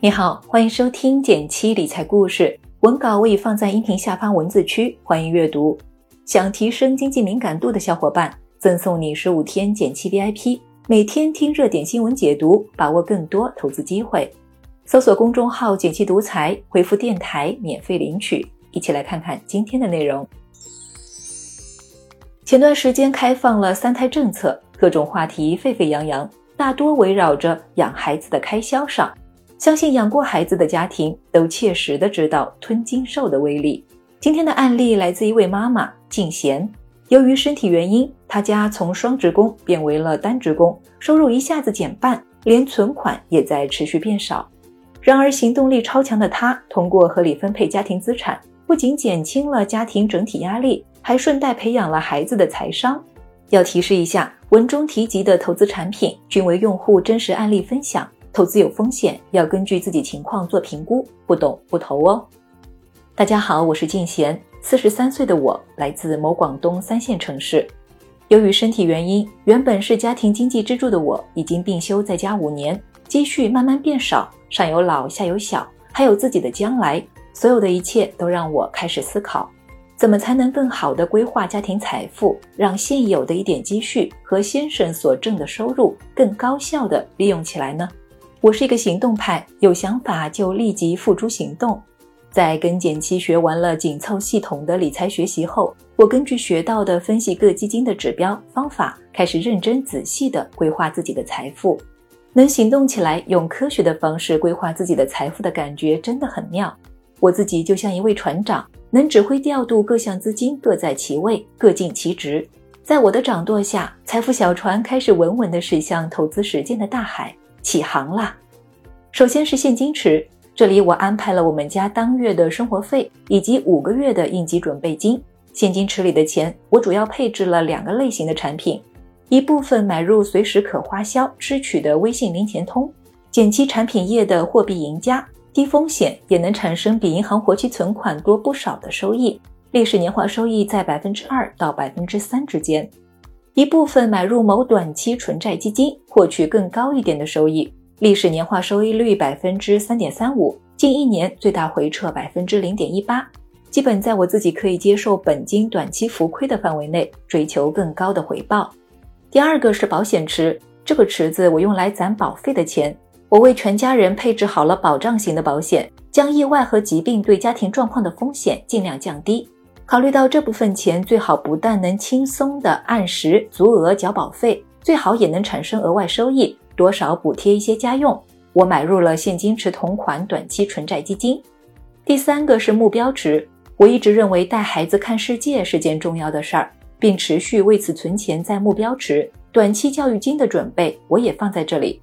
你好，欢迎收听减七理财故事，文稿我已放在音频下方文字区，欢迎阅读。想提升经济敏感度的小伙伴，赠送你十五天减七 VIP，每天听热点新闻解读，把握更多投资机会。搜索公众号“减七独裁，回复“电台”免费领取。一起来看看今天的内容。前段时间开放了三胎政策，各种话题沸沸扬扬，大多围绕着养孩子的开销上。相信养过孩子的家庭都切实的知道吞金兽的威力。今天的案例来自一位妈妈静贤，由于身体原因，她家从双职工变为了单职工，收入一下子减半，连存款也在持续变少。然而行动力超强的她，通过合理分配家庭资产，不仅减轻了家庭整体压力，还顺带培养了孩子的财商。要提示一下，文中提及的投资产品均为用户真实案例分享。投资有风险，要根据自己情况做评估，不懂不投哦。大家好，我是静贤，四十三岁的我来自某广东三线城市。由于身体原因，原本是家庭经济支柱的我，已经病休在家五年，积蓄慢慢变少，上有老下有小，还有自己的将来，所有的一切都让我开始思考，怎么才能更好的规划家庭财富，让现有的一点积蓄和先生所挣的收入更高效的利用起来呢？我是一个行动派，有想法就立即付诸行动。在跟简七学完了紧凑系统的理财学习后，我根据学到的分析各基金的指标方法，开始认真仔细的规划自己的财富。能行动起来，用科学的方式规划自己的财富的感觉真的很妙。我自己就像一位船长，能指挥调度各项资金，各在其位，各尽其职。在我的掌舵下，财富小船开始稳稳地驶向投资实践的大海。起航啦！首先是现金池，这里我安排了我们家当月的生活费以及五个月的应急准备金。现金池里的钱，我主要配置了两个类型的产品，一部分买入随时可花销支取的微信零钱通，减期产品页的货币赢家，低风险也能产生比银行活期存款多不少的收益，历史年化收益在百分之二到百分之三之间。一部分买入某短期纯债基金，获取更高一点的收益，历史年化收益率百分之三点三五，近一年最大回撤百分之零点一八，基本在我自己可以接受本金短期浮亏的范围内，追求更高的回报。第二个是保险池，这个池子我用来攒保费的钱，我为全家人配置好了保障型的保险，将意外和疾病对家庭状况的风险尽量降低。考虑到这部分钱最好不但能轻松的按时足额缴保费，最好也能产生额外收益，多少补贴一些家用。我买入了现金池同款短期纯债基金。第三个是目标池，我一直认为带孩子看世界是件重要的事儿，并持续为此存钱在目标池。短期教育金的准备我也放在这里。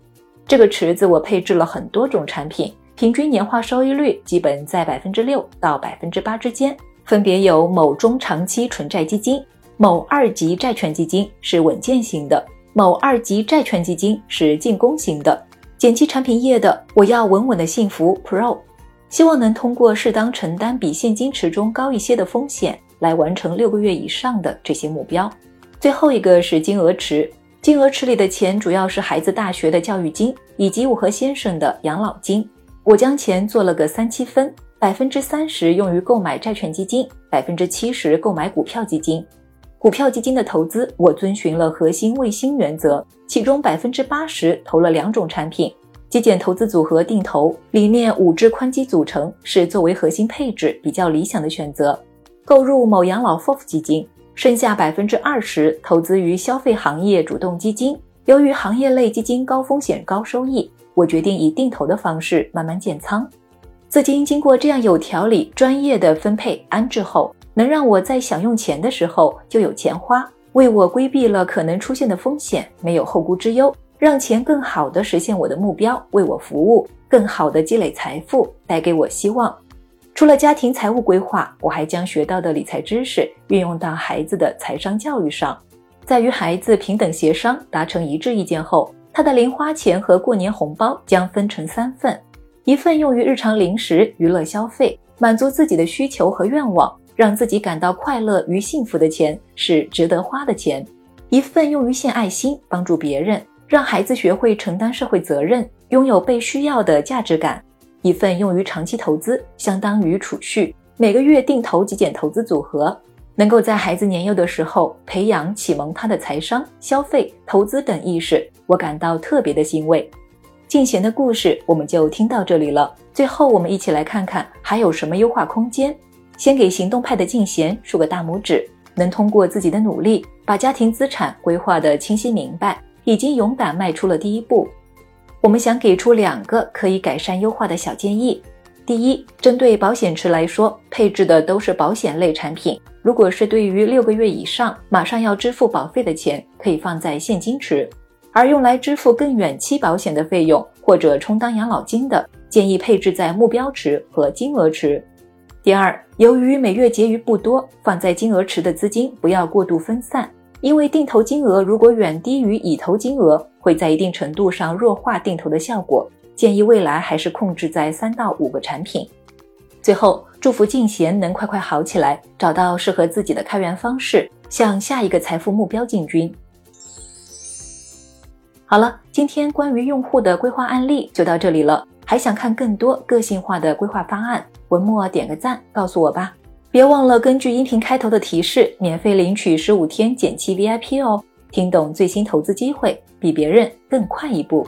这个池子我配置了很多种产品，平均年化收益率基本在百分之六到百分之八之间。分别有某中长期纯债基金、某二级债券基金是稳健型的，某二级债券基金是进攻型的。减期产品页的我要稳稳的幸福 Pro，希望能通过适当承担比现金池中高一些的风险，来完成六个月以上的这些目标。最后一个是金额池，金额池里的钱主要是孩子大学的教育金以及我和先生的养老金，我将钱做了个三七分。百分之三十用于购买债券基金，百分之七十购买股票基金。股票基金的投资，我遵循了核心卫星原则，其中百分之八十投了两种产品，极简投资组合定投，里面五只宽基组成，是作为核心配置比较理想的选择。购入某养老 FOF 基金，剩下百分之二十投资于消费行业主动基金。由于行业类基金高风险高收益，我决定以定投的方式慢慢建仓。资金经过这样有条理、专业的分配安置后，能让我在想用钱的时候就有钱花，为我规避了可能出现的风险，没有后顾之忧，让钱更好的实现我的目标，为我服务，更好的积累财富，带给我希望。除了家庭财务规划，我还将学到的理财知识运用到孩子的财商教育上，在与孩子平等协商达成一致意见后，他的零花钱和过年红包将分成三份。一份用于日常零食、娱乐消费，满足自己的需求和愿望，让自己感到快乐与幸福的钱是值得花的钱；一份用于献爱心，帮助别人，让孩子学会承担社会责任，拥有被需要的价值感；一份用于长期投资，相当于储蓄，每个月定投极简投资组合，能够在孩子年幼的时候培养启蒙他的财商、消费、投资等意识，我感到特别的欣慰。进贤的故事我们就听到这里了。最后，我们一起来看看还有什么优化空间。先给行动派的进贤竖个大拇指，能通过自己的努力把家庭资产规划得清晰明白，已经勇敢迈出了第一步。我们想给出两个可以改善优化的小建议。第一，针对保险池来说，配置的都是保险类产品。如果是对于六个月以上马上要支付保费的钱，可以放在现金池。而用来支付更远期保险的费用或者充当养老金的，建议配置在目标池和金额池。第二，由于每月结余不多，放在金额池的资金不要过度分散，因为定投金额如果远低于已投金额，会在一定程度上弱化定投的效果。建议未来还是控制在三到五个产品。最后，祝福静贤能快快好起来，找到适合自己的开源方式，向下一个财富目标进军。好了，今天关于用户的规划案例就到这里了。还想看更多个性化的规划方案？文末点个赞，告诉我吧。别忘了根据音频开头的提示，免费领取十五天减七 VIP 哦。听懂最新投资机会，比别人更快一步。